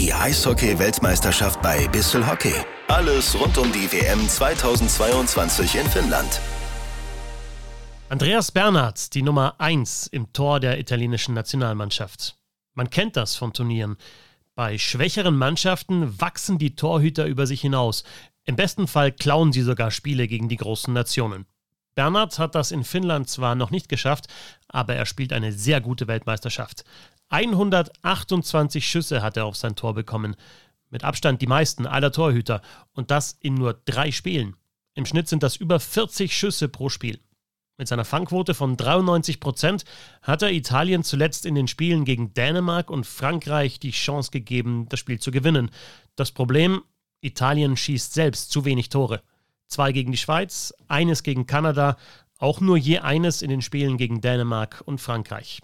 Die Eishockey-Weltmeisterschaft bei Bissell Hockey. Alles rund um die WM 2022 in Finnland. Andreas Bernhard, die Nummer 1 im Tor der italienischen Nationalmannschaft. Man kennt das von Turnieren. Bei schwächeren Mannschaften wachsen die Torhüter über sich hinaus. Im besten Fall klauen sie sogar Spiele gegen die großen Nationen. Bernhard hat das in Finnland zwar noch nicht geschafft, aber er spielt eine sehr gute Weltmeisterschaft. 128 Schüsse hat er auf sein Tor bekommen. Mit Abstand die meisten aller Torhüter. Und das in nur drei Spielen. Im Schnitt sind das über 40 Schüsse pro Spiel. Mit seiner Fangquote von 93 Prozent hat er Italien zuletzt in den Spielen gegen Dänemark und Frankreich die Chance gegeben, das Spiel zu gewinnen. Das Problem, Italien schießt selbst zu wenig Tore. Zwei gegen die Schweiz, eines gegen Kanada, auch nur je eines in den Spielen gegen Dänemark und Frankreich.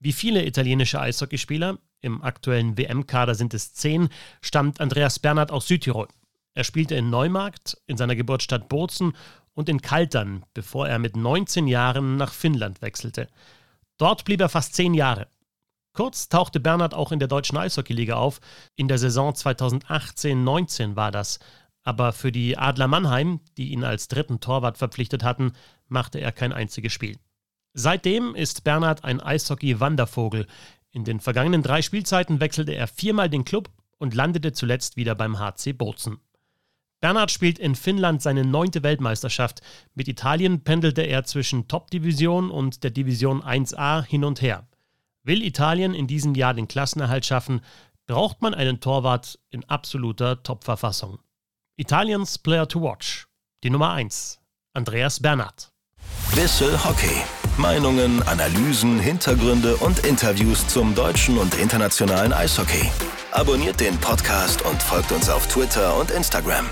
Wie viele italienische Eishockeyspieler, im aktuellen WM-Kader sind es zehn, stammt Andreas Bernhard aus Südtirol. Er spielte in Neumarkt, in seiner Geburtsstadt Bozen und in Kaltern, bevor er mit 19 Jahren nach Finnland wechselte. Dort blieb er fast zehn Jahre. Kurz tauchte Bernhard auch in der deutschen Eishockeyliga auf. In der Saison 2018-19 war das. Aber für die Adler Mannheim, die ihn als dritten Torwart verpflichtet hatten, machte er kein einziges Spiel. Seitdem ist Bernhard ein Eishockey-Wandervogel. In den vergangenen drei Spielzeiten wechselte er viermal den Club und landete zuletzt wieder beim HC Bozen. Bernhard spielt in Finnland seine neunte Weltmeisterschaft. Mit Italien pendelte er zwischen Top-Division und der Division 1a hin und her. Will Italien in diesem Jahr den Klassenerhalt schaffen, braucht man einen Torwart in absoluter Top-Verfassung. Italiens Player to Watch. Die Nummer 1. Andreas Bernhard. Bissel Hockey. Meinungen, Analysen, Hintergründe und Interviews zum deutschen und internationalen Eishockey. Abonniert den Podcast und folgt uns auf Twitter und Instagram.